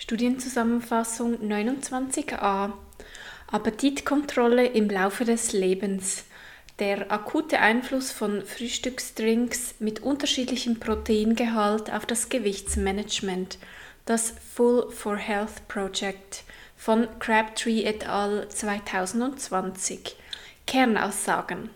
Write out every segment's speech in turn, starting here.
Studienzusammenfassung 29a Appetitkontrolle im Laufe des Lebens. Der akute Einfluss von Frühstücksdrinks mit unterschiedlichem Proteingehalt auf das Gewichtsmanagement. Das Full for Health Project von Crabtree et al. 2020. Kernaussagen.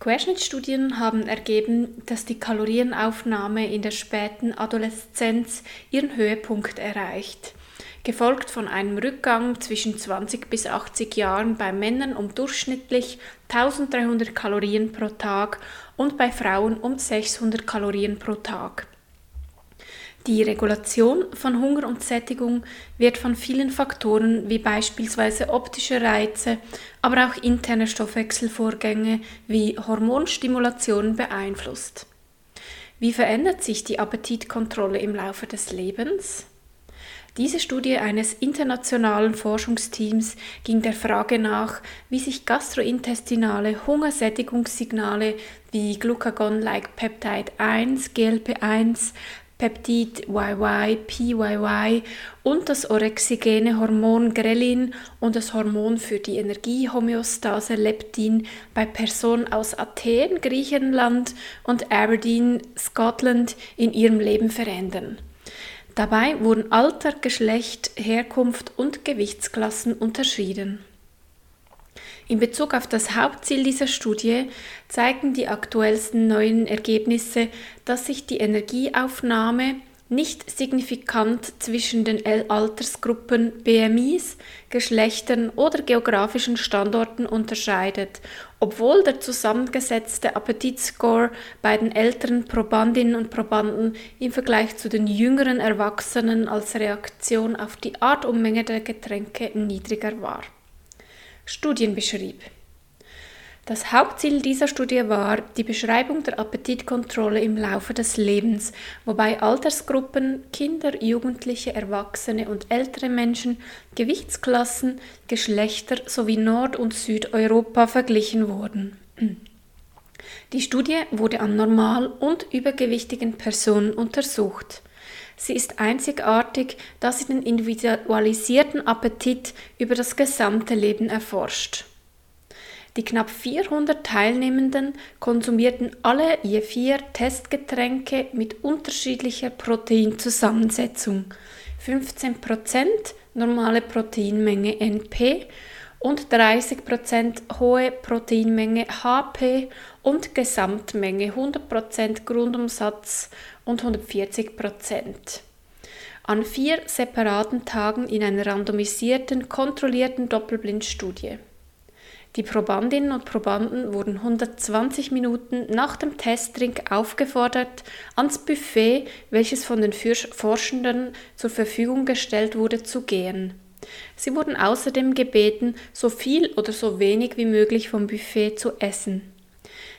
Querschnittstudien haben ergeben, dass die Kalorienaufnahme in der späten Adoleszenz ihren Höhepunkt erreicht, gefolgt von einem Rückgang zwischen 20 bis 80 Jahren bei Männern um durchschnittlich 1300 Kalorien pro Tag und bei Frauen um 600 Kalorien pro Tag. Die Regulation von Hunger und Sättigung wird von vielen Faktoren wie beispielsweise optische Reize, aber auch interne Stoffwechselvorgänge wie Hormonstimulation beeinflusst. Wie verändert sich die Appetitkontrolle im Laufe des Lebens? Diese Studie eines internationalen Forschungsteams ging der Frage nach, wie sich gastrointestinale Hungersättigungssignale wie Glucagon-like Peptide 1, GLP1, Peptid YY, PYY und das orexigene Hormon Grelin und das Hormon für die Energiehomöostase Leptin bei Personen aus Athen, Griechenland und Aberdeen, Scotland in ihrem Leben verändern. Dabei wurden Alter, Geschlecht, Herkunft und Gewichtsklassen unterschieden. In Bezug auf das Hauptziel dieser Studie zeigen die aktuellsten neuen Ergebnisse, dass sich die Energieaufnahme nicht signifikant zwischen den Altersgruppen BMIs, Geschlechtern oder geografischen Standorten unterscheidet, obwohl der zusammengesetzte Appetitscore bei den älteren Probandinnen und Probanden im Vergleich zu den jüngeren Erwachsenen als Reaktion auf die Art und Menge der Getränke niedriger war. Studien beschrieb. Das Hauptziel dieser Studie war die Beschreibung der Appetitkontrolle im Laufe des Lebens, wobei Altersgruppen, Kinder, Jugendliche, Erwachsene und ältere Menschen, Gewichtsklassen, Geschlechter sowie Nord- und Südeuropa verglichen wurden. Die Studie wurde an normal- und übergewichtigen Personen untersucht. Sie ist einzigartig, da sie den individualisierten Appetit über das gesamte Leben erforscht. Die knapp 400 Teilnehmenden konsumierten alle je vier Testgetränke mit unterschiedlicher Proteinzusammensetzung. 15% normale Proteinmenge NP und 30% hohe Proteinmenge HP und Gesamtmenge 100% Grundumsatz und 140%. An vier separaten Tagen in einer randomisierten, kontrollierten Doppelblindstudie. Die Probandinnen und Probanden wurden 120 Minuten nach dem Testdrink aufgefordert, ans Buffet, welches von den Forschenden zur Verfügung gestellt wurde, zu gehen. Sie wurden außerdem gebeten, so viel oder so wenig wie möglich vom Buffet zu essen.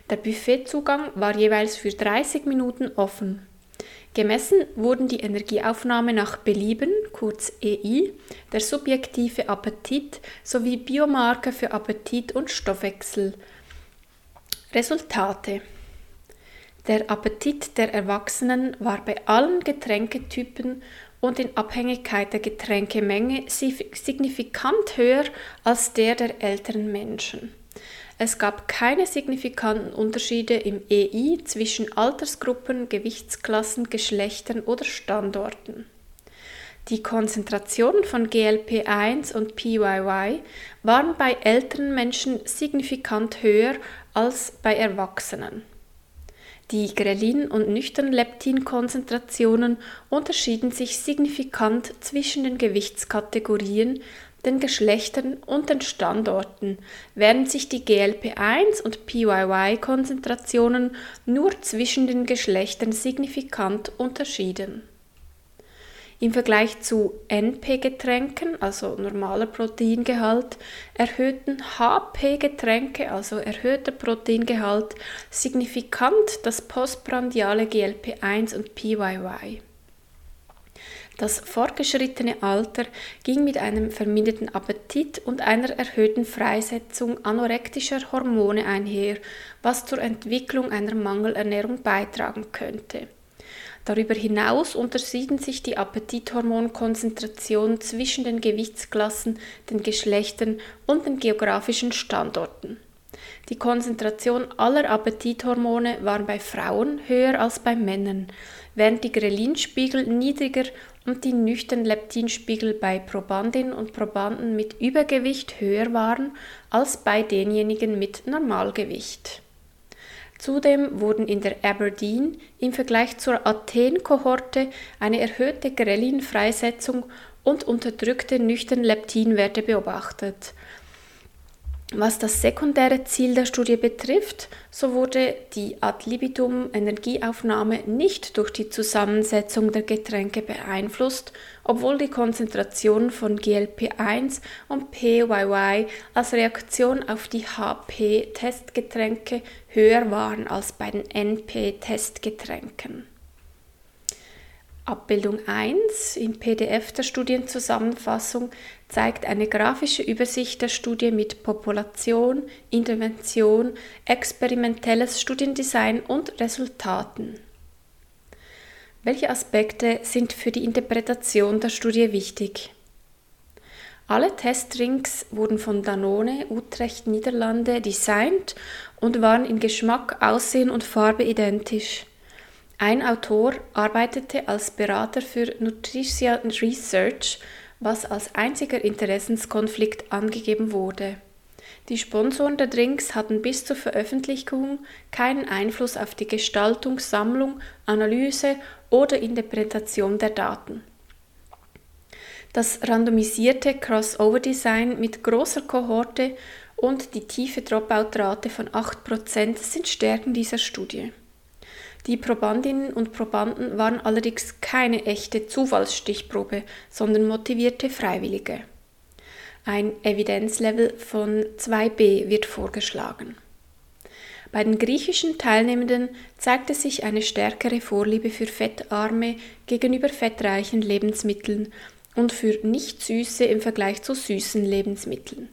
Der Buffetzugang war jeweils für 30 Minuten offen. Gemessen wurden die Energieaufnahme nach Belieben, kurz EI, der subjektive Appetit sowie Biomarker für Appetit und Stoffwechsel. Resultate Der Appetit der Erwachsenen war bei allen Getränketypen und in Abhängigkeit der Getränkemenge signifikant höher als der der älteren Menschen. Es gab keine signifikanten Unterschiede im EI zwischen Altersgruppen, Gewichtsklassen, Geschlechtern oder Standorten. Die Konzentrationen von GLP1 und PYY waren bei älteren Menschen signifikant höher als bei Erwachsenen. Die Grelin- und Nüchtern-Leptin-Konzentrationen unterschieden sich signifikant zwischen den Gewichtskategorien, den Geschlechtern und den Standorten, während sich die GLP1 und PYY-Konzentrationen nur zwischen den Geschlechtern signifikant unterschieden. Im Vergleich zu NP-Getränken, also normaler Proteingehalt, erhöhten HP-Getränke, also erhöhter Proteingehalt, signifikant das postprandiale GLP1 und PYY. Das fortgeschrittene Alter ging mit einem verminderten Appetit und einer erhöhten Freisetzung anorektischer Hormone einher, was zur Entwicklung einer Mangelernährung beitragen könnte. Darüber hinaus unterschieden sich die Appetithormonkonzentrationen zwischen den Gewichtsklassen, den Geschlechtern und den geografischen Standorten. Die Konzentration aller Appetithormone war bei Frauen höher als bei Männern, während die Ghrelin-Spiegel niedriger und die nüchtern Leptinspiegel bei Probandinnen und Probanden mit Übergewicht höher waren als bei denjenigen mit Normalgewicht. Zudem wurden in der Aberdeen im Vergleich zur Athen-Kohorte eine erhöhte Grelin-Freisetzung und unterdrückte nüchtern Leptinwerte beobachtet, was das sekundäre Ziel der Studie betrifft, so wurde die ad libitum Energieaufnahme nicht durch die Zusammensetzung der Getränke beeinflusst, obwohl die Konzentration von GLP-1 und PYY als Reaktion auf die HP-Testgetränke höher waren als bei den NP-Testgetränken. Abbildung 1 im PDF der Studienzusammenfassung zeigt eine grafische Übersicht der Studie mit Population, Intervention, experimentelles Studiendesign und Resultaten. Welche Aspekte sind für die Interpretation der Studie wichtig? Alle Testdrinks wurden von Danone Utrecht Niederlande designt und waren in Geschmack, Aussehen und Farbe identisch. Ein Autor arbeitete als Berater für Nutrition Research, was als einziger Interessenskonflikt angegeben wurde. Die Sponsoren der Drinks hatten bis zur Veröffentlichung keinen Einfluss auf die Gestaltung, Sammlung, Analyse oder Interpretation der Daten. Das randomisierte Crossover-Design mit großer Kohorte und die tiefe Dropout-Rate von 8% sind Stärken dieser Studie. Die Probandinnen und Probanden waren allerdings keine echte Zufallsstichprobe, sondern motivierte Freiwillige. Ein Evidenzlevel von 2b wird vorgeschlagen. Bei den griechischen Teilnehmenden zeigte sich eine stärkere Vorliebe für fettarme gegenüber fettreichen Lebensmitteln und für nicht süße im Vergleich zu süßen Lebensmitteln.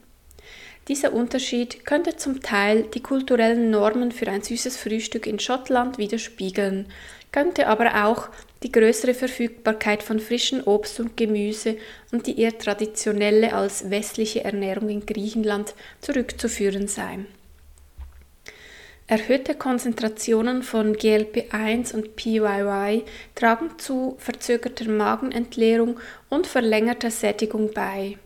Dieser Unterschied könnte zum Teil die kulturellen Normen für ein süßes Frühstück in Schottland widerspiegeln, könnte aber auch die größere Verfügbarkeit von frischem Obst und Gemüse und die eher traditionelle als westliche Ernährung in Griechenland zurückzuführen sein. Erhöhte Konzentrationen von GLP-1 und PYY tragen zu verzögerter Magenentleerung und verlängerter Sättigung bei.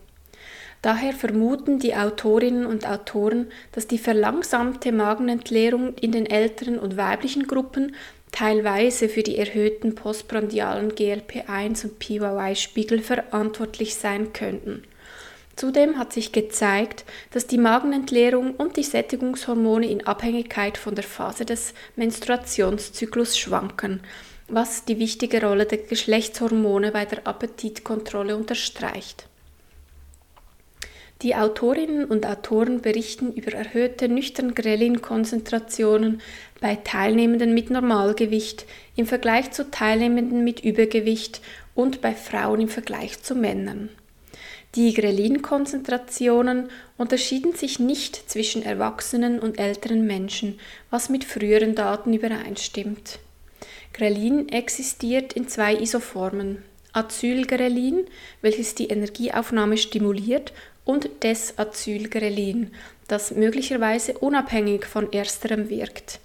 Daher vermuten die Autorinnen und Autoren, dass die verlangsamte Magenentleerung in den älteren und weiblichen Gruppen teilweise für die erhöhten postprandialen GLP-1 und PYY-Spiegel verantwortlich sein könnten. Zudem hat sich gezeigt, dass die Magenentleerung und die Sättigungshormone in Abhängigkeit von der Phase des Menstruationszyklus schwanken, was die wichtige Rolle der Geschlechtshormone bei der Appetitkontrolle unterstreicht. Die Autorinnen und Autoren berichten über erhöhte nüchtern Grelin-Konzentrationen bei Teilnehmenden mit Normalgewicht im Vergleich zu Teilnehmenden mit Übergewicht und bei Frauen im Vergleich zu Männern. Die Grelin-Konzentrationen unterschieden sich nicht zwischen erwachsenen und älteren Menschen, was mit früheren Daten übereinstimmt. Grelin existiert in zwei Isoformen. Acylgrelin, welches die Energieaufnahme stimuliert, und Desacylgrelin, das möglicherweise unabhängig von ersterem wirkt.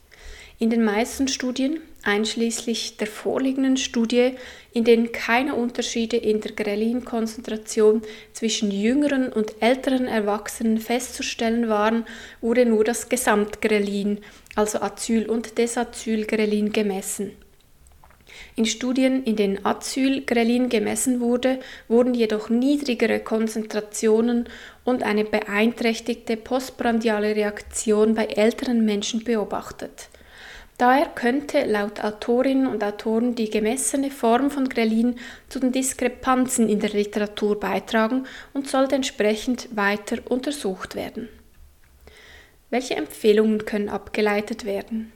In den meisten Studien, einschließlich der vorliegenden Studie, in denen keine Unterschiede in der Grelin-Konzentration zwischen jüngeren und älteren Erwachsenen festzustellen waren, wurde nur das Gesamtgrelin, also Acyl- und Desacylgrelin, gemessen. In Studien, in denen Acylgrelin gemessen wurde, wurden jedoch niedrigere Konzentrationen und eine beeinträchtigte postprandiale Reaktion bei älteren Menschen beobachtet. Daher könnte laut Autorinnen und Autoren die gemessene Form von Grelin zu den Diskrepanzen in der Literatur beitragen und sollte entsprechend weiter untersucht werden. Welche Empfehlungen können abgeleitet werden?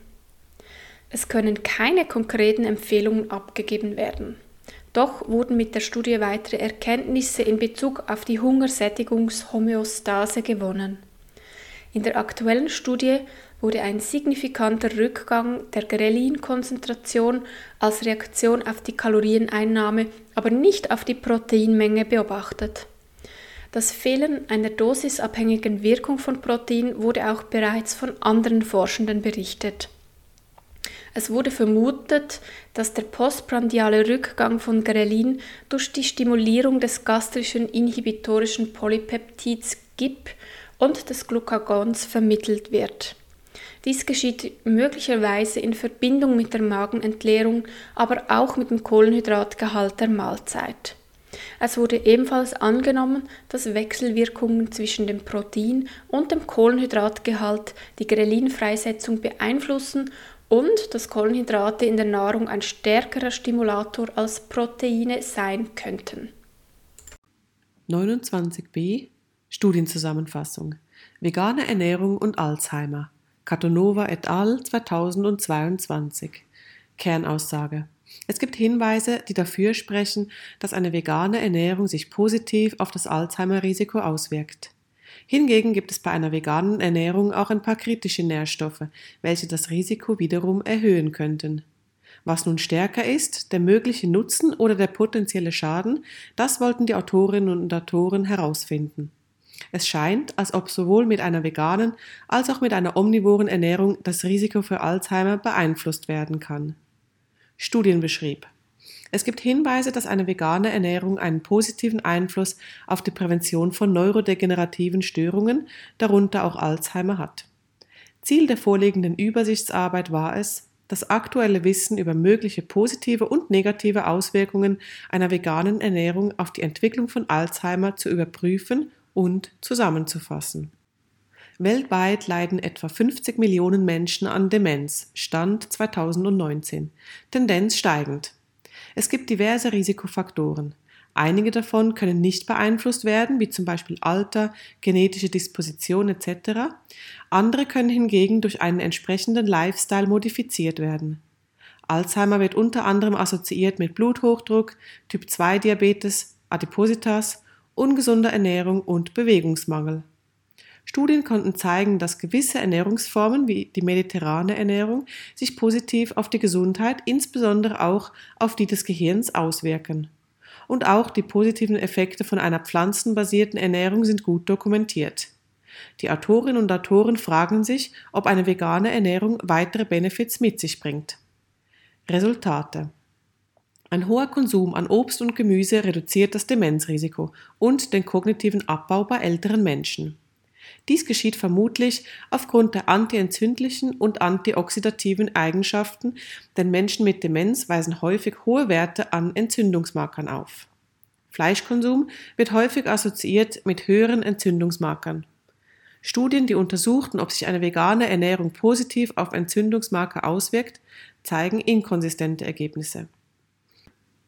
Es können keine konkreten Empfehlungen abgegeben werden. Doch wurden mit der Studie weitere Erkenntnisse in Bezug auf die Hungersättigungshomöostase gewonnen. In der aktuellen Studie wurde ein signifikanter Rückgang der Grelin-Konzentration als Reaktion auf die Kalorieneinnahme, aber nicht auf die Proteinmenge beobachtet. Das Fehlen einer dosisabhängigen Wirkung von Protein wurde auch bereits von anderen Forschenden berichtet. Es wurde vermutet, dass der postprandiale Rückgang von Grelin durch die Stimulierung des gastrischen inhibitorischen Polypeptids GIP und des Glucagons vermittelt wird. Dies geschieht möglicherweise in Verbindung mit der Magenentleerung, aber auch mit dem Kohlenhydratgehalt der Mahlzeit. Es wurde ebenfalls angenommen, dass Wechselwirkungen zwischen dem Protein und dem Kohlenhydratgehalt die Grelinfreisetzung beeinflussen und dass Kohlenhydrate in der Nahrung ein stärkerer Stimulator als Proteine sein könnten. 29b Studienzusammenfassung Vegane Ernährung und Alzheimer Katonova et al. 2022 Kernaussage es gibt Hinweise, die dafür sprechen, dass eine vegane Ernährung sich positiv auf das Alzheimer-Risiko auswirkt. Hingegen gibt es bei einer veganen Ernährung auch ein paar kritische Nährstoffe, welche das Risiko wiederum erhöhen könnten. Was nun stärker ist, der mögliche Nutzen oder der potenzielle Schaden, das wollten die Autorinnen und Autoren herausfinden. Es scheint, als ob sowohl mit einer veganen als auch mit einer omnivoren Ernährung das Risiko für Alzheimer beeinflusst werden kann. Studien beschrieb. Es gibt Hinweise, dass eine vegane Ernährung einen positiven Einfluss auf die Prävention von neurodegenerativen Störungen, darunter auch Alzheimer, hat. Ziel der vorliegenden Übersichtsarbeit war es, das aktuelle Wissen über mögliche positive und negative Auswirkungen einer veganen Ernährung auf die Entwicklung von Alzheimer zu überprüfen und zusammenzufassen. Weltweit leiden etwa 50 Millionen Menschen an Demenz, Stand 2019, Tendenz steigend. Es gibt diverse Risikofaktoren. Einige davon können nicht beeinflusst werden, wie zum Beispiel Alter, genetische Disposition etc. Andere können hingegen durch einen entsprechenden Lifestyle modifiziert werden. Alzheimer wird unter anderem assoziiert mit Bluthochdruck, Typ-2-Diabetes, Adipositas, ungesunder Ernährung und Bewegungsmangel. Studien konnten zeigen, dass gewisse Ernährungsformen wie die mediterrane Ernährung sich positiv auf die Gesundheit, insbesondere auch auf die des Gehirns auswirken. Und auch die positiven Effekte von einer pflanzenbasierten Ernährung sind gut dokumentiert. Die Autorinnen und Autoren fragen sich, ob eine vegane Ernährung weitere Benefits mit sich bringt. Resultate ein hoher Konsum an Obst und Gemüse reduziert das Demenzrisiko und den kognitiven Abbau bei älteren Menschen. Dies geschieht vermutlich aufgrund der antientzündlichen und antioxidativen Eigenschaften, denn Menschen mit Demenz weisen häufig hohe Werte an Entzündungsmarkern auf. Fleischkonsum wird häufig assoziiert mit höheren Entzündungsmarkern. Studien, die untersuchten, ob sich eine vegane Ernährung positiv auf Entzündungsmarker auswirkt, zeigen inkonsistente Ergebnisse.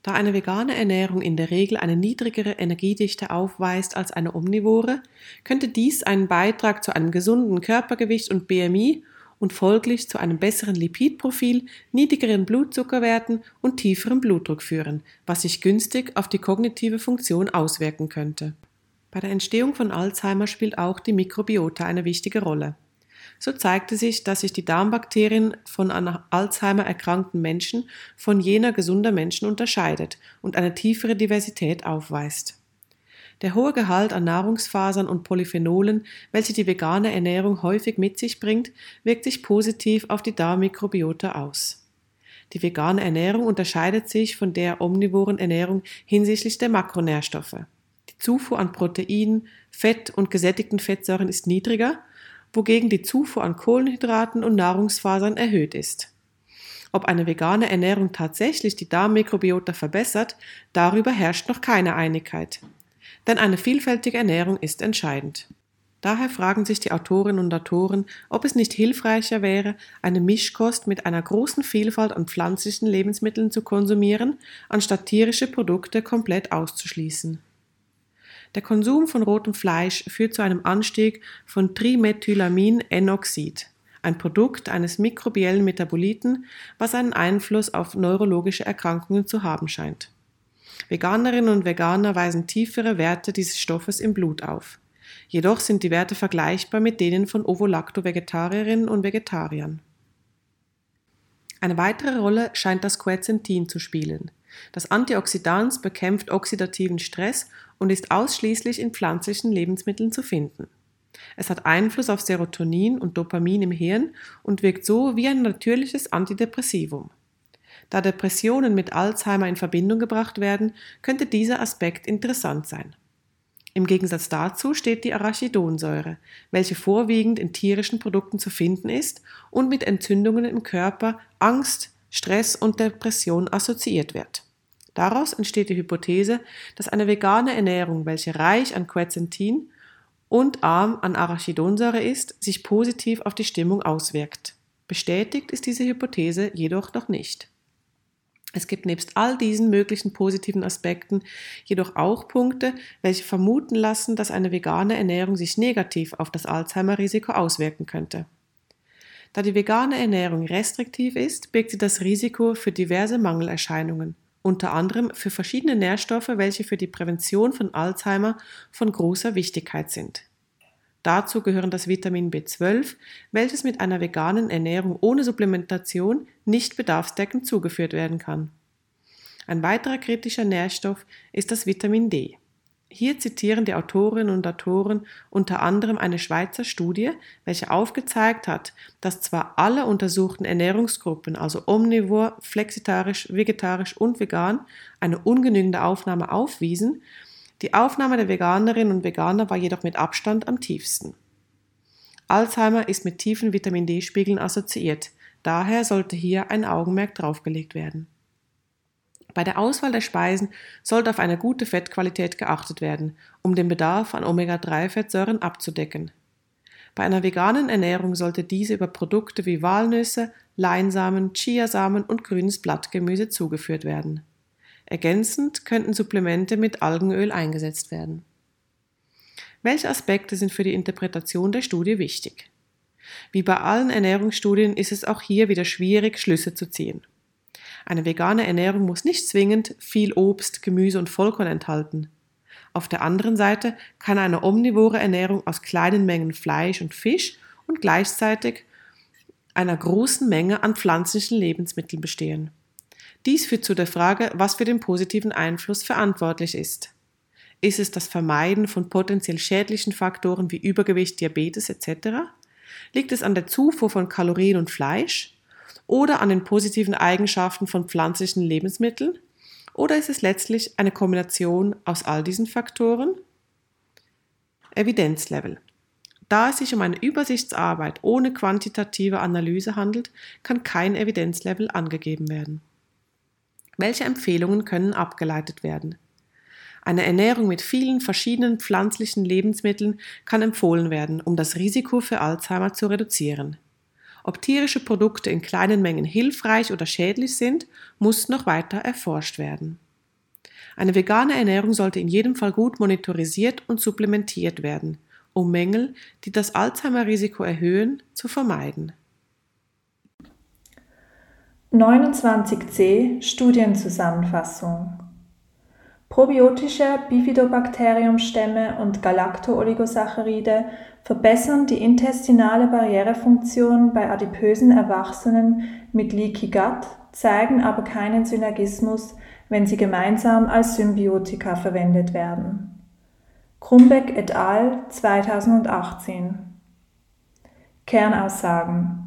Da eine vegane Ernährung in der Regel eine niedrigere Energiedichte aufweist als eine omnivore, könnte dies einen Beitrag zu einem gesunden Körpergewicht und BMI und folglich zu einem besseren Lipidprofil, niedrigeren Blutzuckerwerten und tieferem Blutdruck führen, was sich günstig auf die kognitive Funktion auswirken könnte. Bei der Entstehung von Alzheimer spielt auch die Mikrobiota eine wichtige Rolle. So zeigte sich, dass sich die Darmbakterien von an Alzheimer erkrankten Menschen von jener gesunder Menschen unterscheidet und eine tiefere Diversität aufweist. Der hohe Gehalt an Nahrungsfasern und Polyphenolen, welche die vegane Ernährung häufig mit sich bringt, wirkt sich positiv auf die Darmmikrobiota aus. Die vegane Ernährung unterscheidet sich von der omnivoren Ernährung hinsichtlich der Makronährstoffe. Die Zufuhr an Proteinen, Fett und gesättigten Fettsäuren ist niedriger wogegen die Zufuhr an Kohlenhydraten und Nahrungsfasern erhöht ist. Ob eine vegane Ernährung tatsächlich die Darmmikrobiota verbessert, darüber herrscht noch keine Einigkeit. Denn eine vielfältige Ernährung ist entscheidend. Daher fragen sich die Autorinnen und Autoren, ob es nicht hilfreicher wäre, eine Mischkost mit einer großen Vielfalt an pflanzlichen Lebensmitteln zu konsumieren, anstatt tierische Produkte komplett auszuschließen. Der Konsum von rotem Fleisch führt zu einem Anstieg von Trimethylamin-Enoxid, ein Produkt eines mikrobiellen Metaboliten, was einen Einfluss auf neurologische Erkrankungen zu haben scheint. Veganerinnen und Veganer weisen tiefere Werte dieses Stoffes im Blut auf. Jedoch sind die Werte vergleichbar mit denen von Ovolacto-Vegetarierinnen und Vegetariern. Eine weitere Rolle scheint das Quercetin zu spielen. Das Antioxidans bekämpft oxidativen Stress und ist ausschließlich in pflanzlichen Lebensmitteln zu finden. Es hat Einfluss auf Serotonin und Dopamin im Hirn und wirkt so wie ein natürliches Antidepressivum. Da Depressionen mit Alzheimer in Verbindung gebracht werden, könnte dieser Aspekt interessant sein. Im Gegensatz dazu steht die Arachidonsäure, welche vorwiegend in tierischen Produkten zu finden ist und mit Entzündungen im Körper, Angst, Stress und Depression assoziiert wird. Daraus entsteht die Hypothese, dass eine vegane Ernährung, welche reich an Quercetin und arm an Arachidonsäure ist, sich positiv auf die Stimmung auswirkt. Bestätigt ist diese Hypothese jedoch noch nicht. Es gibt nebst all diesen möglichen positiven Aspekten jedoch auch Punkte, welche vermuten lassen, dass eine vegane Ernährung sich negativ auf das Alzheimer-Risiko auswirken könnte. Da die vegane Ernährung restriktiv ist, birgt sie das Risiko für diverse Mangelerscheinungen, unter anderem für verschiedene Nährstoffe, welche für die Prävention von Alzheimer von großer Wichtigkeit sind. Dazu gehören das Vitamin B12, welches mit einer veganen Ernährung ohne Supplementation nicht bedarfsdeckend zugeführt werden kann. Ein weiterer kritischer Nährstoff ist das Vitamin D. Hier zitieren die Autorinnen und Autoren unter anderem eine Schweizer Studie, welche aufgezeigt hat, dass zwar alle untersuchten Ernährungsgruppen, also omnivor, flexitarisch, vegetarisch und vegan, eine ungenügende Aufnahme aufwiesen, die Aufnahme der Veganerinnen und Veganer war jedoch mit Abstand am tiefsten. Alzheimer ist mit tiefen Vitamin D-Spiegeln assoziiert, daher sollte hier ein Augenmerk draufgelegt werden. Bei der Auswahl der Speisen sollte auf eine gute Fettqualität geachtet werden, um den Bedarf an Omega-3-Fettsäuren abzudecken. Bei einer veganen Ernährung sollte diese über Produkte wie Walnüsse, Leinsamen, Chiasamen und grünes Blattgemüse zugeführt werden. Ergänzend könnten Supplemente mit Algenöl eingesetzt werden. Welche Aspekte sind für die Interpretation der Studie wichtig? Wie bei allen Ernährungsstudien ist es auch hier wieder schwierig, Schlüsse zu ziehen. Eine vegane Ernährung muss nicht zwingend viel Obst, Gemüse und Vollkorn enthalten. Auf der anderen Seite kann eine omnivore Ernährung aus kleinen Mengen Fleisch und Fisch und gleichzeitig einer großen Menge an pflanzlichen Lebensmitteln bestehen. Dies führt zu der Frage, was für den positiven Einfluss verantwortlich ist. Ist es das Vermeiden von potenziell schädlichen Faktoren wie Übergewicht, Diabetes etc.? Liegt es an der Zufuhr von Kalorien und Fleisch? Oder an den positiven Eigenschaften von pflanzlichen Lebensmitteln? Oder ist es letztlich eine Kombination aus all diesen Faktoren? Evidenzlevel. Da es sich um eine Übersichtsarbeit ohne quantitative Analyse handelt, kann kein Evidenzlevel angegeben werden. Welche Empfehlungen können abgeleitet werden? Eine Ernährung mit vielen verschiedenen pflanzlichen Lebensmitteln kann empfohlen werden, um das Risiko für Alzheimer zu reduzieren. Ob tierische Produkte in kleinen Mengen hilfreich oder schädlich sind, muss noch weiter erforscht werden. Eine vegane Ernährung sollte in jedem Fall gut monitorisiert und supplementiert werden, um Mängel, die das Alzheimer-Risiko erhöhen, zu vermeiden. 29c Studienzusammenfassung Probiotische Bifidobakteriumstämme und Galacto-Oligosaccharide verbessern die intestinale Barrierefunktion bei adipösen Erwachsenen mit Leaky Gut, zeigen aber keinen Synergismus, wenn sie gemeinsam als Symbiotika verwendet werden. Krumbeck et al. 2018 Kernaussagen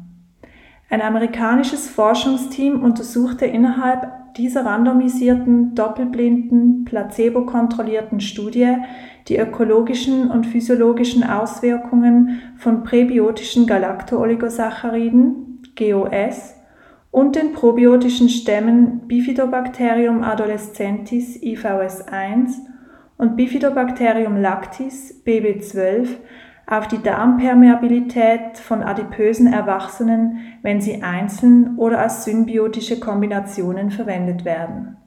ein amerikanisches Forschungsteam untersuchte innerhalb dieser randomisierten, doppelblinden, placebo-kontrollierten Studie die ökologischen und physiologischen Auswirkungen von präbiotischen Galacto-Oligosacchariden, GOS, und den probiotischen Stämmen Bifidobacterium adolescentis IVS1 und Bifidobacterium lactis BB12 auf die Darmpermeabilität von adipösen Erwachsenen, wenn sie einzeln oder als symbiotische Kombinationen verwendet werden.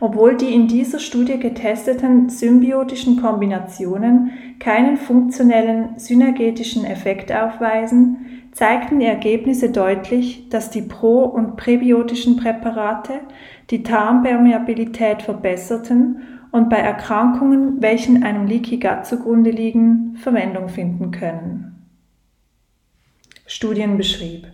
Obwohl die in dieser Studie getesteten symbiotischen Kombinationen keinen funktionellen synergetischen Effekt aufweisen, zeigten die Ergebnisse deutlich, dass die pro- und präbiotischen Präparate die Darmpermeabilität verbesserten und bei Erkrankungen, welchen einem Leaky Gut zugrunde liegen, Verwendung finden können. Studien beschrieb.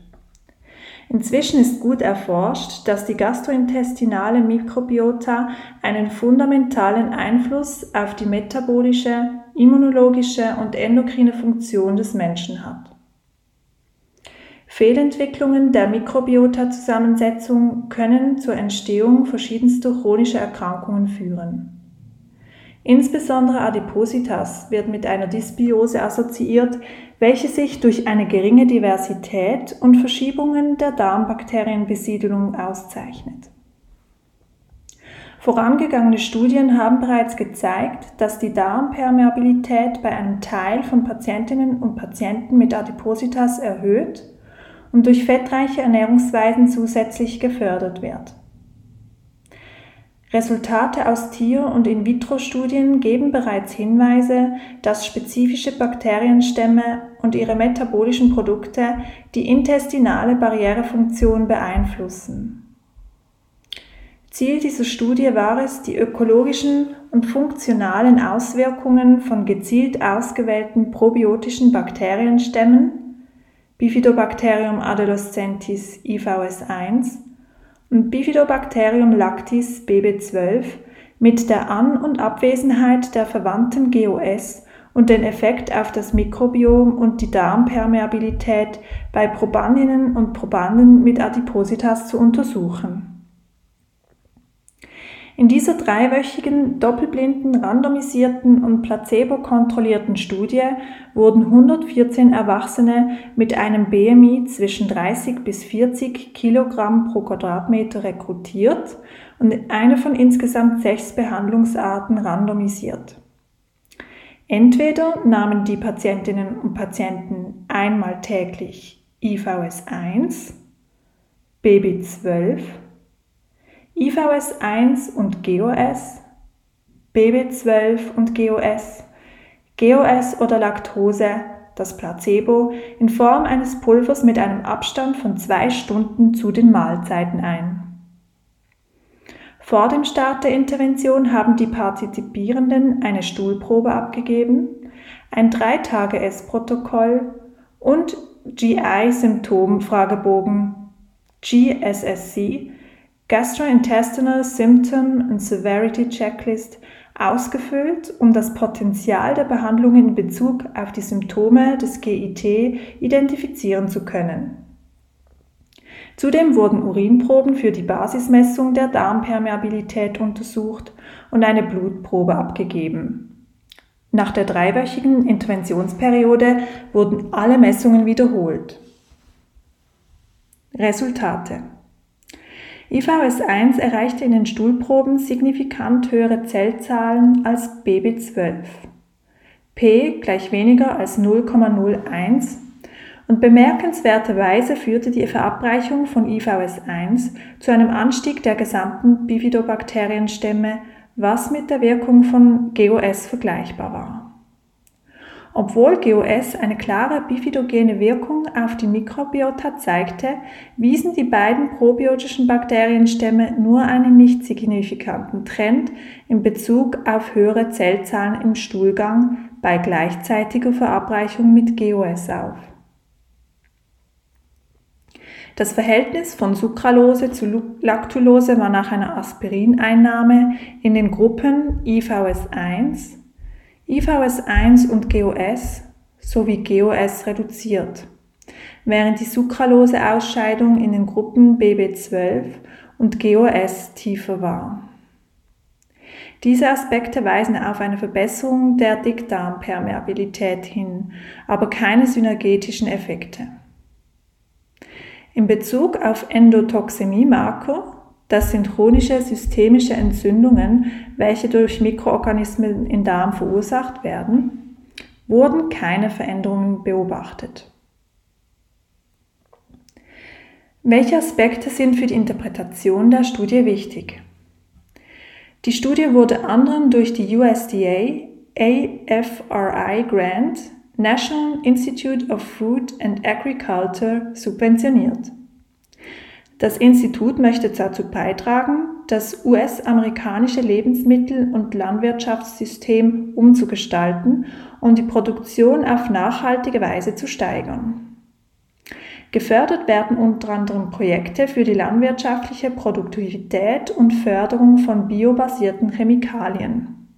Inzwischen ist gut erforscht, dass die gastrointestinale Mikrobiota einen fundamentalen Einfluss auf die metabolische, immunologische und endokrine Funktion des Menschen hat. Fehlentwicklungen der Mikrobiota-Zusammensetzung können zur Entstehung verschiedenster chronischer Erkrankungen führen. Insbesondere Adipositas wird mit einer Dysbiose assoziiert, welche sich durch eine geringe Diversität und Verschiebungen der Darmbakterienbesiedelung auszeichnet. Vorangegangene Studien haben bereits gezeigt, dass die Darmpermeabilität bei einem Teil von Patientinnen und Patienten mit Adipositas erhöht und durch fettreiche Ernährungsweisen zusätzlich gefördert wird. Resultate aus Tier- und In-vitro-Studien geben bereits Hinweise, dass spezifische Bakterienstämme und ihre metabolischen Produkte die intestinale Barrierefunktion beeinflussen. Ziel dieser Studie war es, die ökologischen und funktionalen Auswirkungen von gezielt ausgewählten probiotischen Bakterienstämmen Bifidobacterium adolescentis IVS1 und Bifidobacterium lactis BB12 mit der An- und Abwesenheit der verwandten GOS und den Effekt auf das Mikrobiom und die Darmpermeabilität bei Probandinnen und Probanden mit Adipositas zu untersuchen. In dieser dreiwöchigen, doppelblinden, randomisierten und placebo-kontrollierten Studie wurden 114 Erwachsene mit einem BMI zwischen 30 bis 40 Kilogramm pro Quadratmeter rekrutiert und eine von insgesamt sechs Behandlungsarten randomisiert. Entweder nahmen die Patientinnen und Patienten einmal täglich IVS 1, BB12 IVS 1 und GOS, BB12 und GOS, GOS oder Laktose, das Placebo, in Form eines Pulvers mit einem Abstand von zwei Stunden zu den Mahlzeiten ein. Vor dem Start der Intervention haben die Partizipierenden eine Stuhlprobe abgegeben, ein 3-Tage-S-Protokoll und GI-Symptom-Fragebogen GSSC Gastrointestinal Symptom and Severity Checklist ausgefüllt, um das Potenzial der Behandlung in Bezug auf die Symptome des GIT identifizieren zu können. Zudem wurden Urinproben für die Basismessung der Darmpermeabilität untersucht und eine Blutprobe abgegeben. Nach der dreiwöchigen Interventionsperiode wurden alle Messungen wiederholt. Resultate IVS1 erreichte in den Stuhlproben signifikant höhere Zellzahlen als BB12. P gleich weniger als 0,01 und bemerkenswerterweise führte die Verabreichung von IVS1 zu einem Anstieg der gesamten Bifidobakterienstämme, was mit der Wirkung von GOS vergleichbar war. Obwohl GOS eine klare bifidogene Wirkung auf die Mikrobiota zeigte, wiesen die beiden probiotischen Bakterienstämme nur einen nicht signifikanten Trend in Bezug auf höhere Zellzahlen im Stuhlgang bei gleichzeitiger Verabreichung mit GOS auf. Das Verhältnis von Sucralose zu Lactulose war nach einer Aspirineinnahme in den Gruppen IVS1 IVS1 und GOS sowie GOS reduziert, während die Sucralose-Ausscheidung in den Gruppen BB12 und GOS tiefer war. Diese Aspekte weisen auf eine Verbesserung der Dickdarmpermeabilität hin, aber keine synergetischen Effekte. In Bezug auf Endotoxemie-Marker das sind chronische systemische Entzündungen, welche durch Mikroorganismen im Darm verursacht werden, wurden keine Veränderungen beobachtet. Welche Aspekte sind für die Interpretation der Studie wichtig? Die Studie wurde anderem durch die USDA AFRI Grant National Institute of Food and Agriculture subventioniert. Das Institut möchte dazu beitragen, das US-amerikanische Lebensmittel- und Landwirtschaftssystem umzugestalten und die Produktion auf nachhaltige Weise zu steigern. Gefördert werden unter anderem Projekte für die landwirtschaftliche Produktivität und Förderung von biobasierten Chemikalien.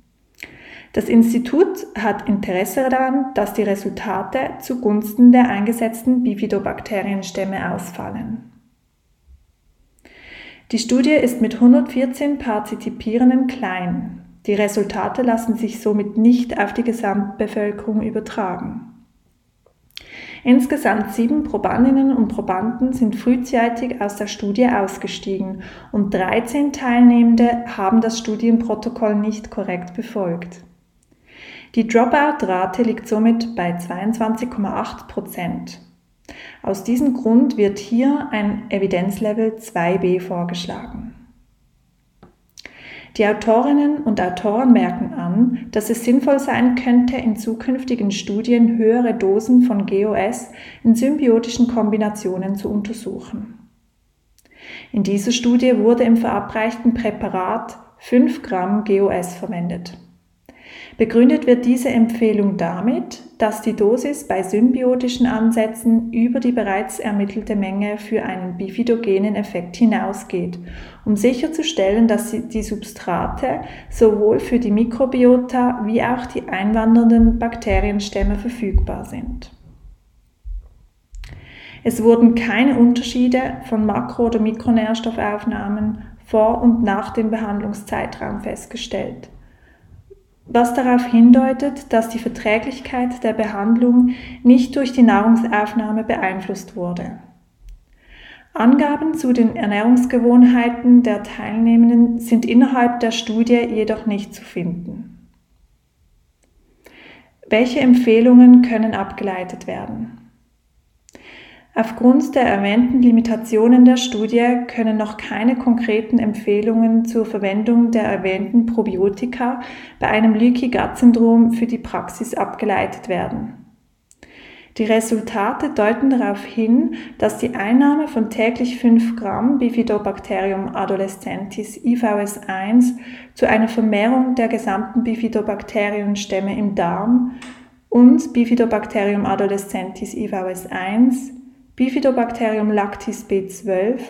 Das Institut hat Interesse daran, dass die Resultate zugunsten der eingesetzten Bifidobakterienstämme ausfallen. Die Studie ist mit 114 Partizipierenden klein. Die Resultate lassen sich somit nicht auf die Gesamtbevölkerung übertragen. Insgesamt sieben Probandinnen und Probanden sind frühzeitig aus der Studie ausgestiegen und 13 Teilnehmende haben das Studienprotokoll nicht korrekt befolgt. Die Dropout-Rate liegt somit bei 22,8 Prozent. Aus diesem Grund wird hier ein Evidenzlevel 2b vorgeschlagen. Die Autorinnen und Autoren merken an, dass es sinnvoll sein könnte, in zukünftigen Studien höhere Dosen von GOS in symbiotischen Kombinationen zu untersuchen. In dieser Studie wurde im verabreichten Präparat 5 Gramm GOS verwendet. Begründet wird diese Empfehlung damit, dass die Dosis bei symbiotischen Ansätzen über die bereits ermittelte Menge für einen bifidogenen Effekt hinausgeht, um sicherzustellen, dass die Substrate sowohl für die Mikrobiota wie auch die einwandernden Bakterienstämme verfügbar sind. Es wurden keine Unterschiede von Makro- oder Mikronährstoffaufnahmen vor und nach dem Behandlungszeitraum festgestellt was darauf hindeutet, dass die Verträglichkeit der Behandlung nicht durch die Nahrungsaufnahme beeinflusst wurde. Angaben zu den Ernährungsgewohnheiten der Teilnehmenden sind innerhalb der Studie jedoch nicht zu finden. Welche Empfehlungen können abgeleitet werden? Aufgrund der erwähnten Limitationen der Studie können noch keine konkreten Empfehlungen zur Verwendung der erwähnten Probiotika bei einem Leaky Gut Syndrom für die Praxis abgeleitet werden. Die Resultate deuten darauf hin, dass die Einnahme von täglich 5 Gramm Bifidobacterium adolescentis IVS1 zu einer Vermehrung der gesamten Bifidobakterienstämme im Darm und Bifidobacterium adolescentis IVS1 Bifidobacterium lactis B12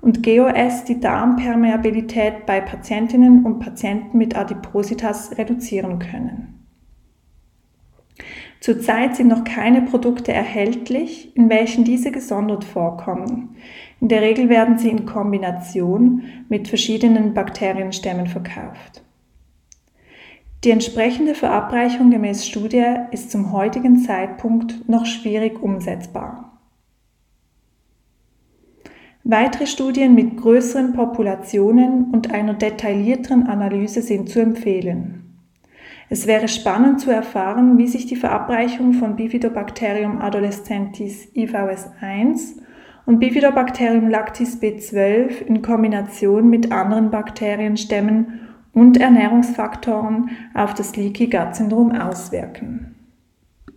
und GOS die Darmpermeabilität bei Patientinnen und Patienten mit Adipositas reduzieren können. Zurzeit sind noch keine Produkte erhältlich, in welchen diese gesondert vorkommen. In der Regel werden sie in Kombination mit verschiedenen Bakterienstämmen verkauft. Die entsprechende Verabreichung gemäß Studie ist zum heutigen Zeitpunkt noch schwierig umsetzbar. Weitere Studien mit größeren Populationen und einer detaillierteren Analyse sind zu empfehlen. Es wäre spannend zu erfahren, wie sich die Verabreichung von Bifidobacterium adolescentis IVS1 und Bifidobacterium lactis B12 in Kombination mit anderen Bakterienstämmen und Ernährungsfaktoren auf das Leaky Gut Syndrom auswirken.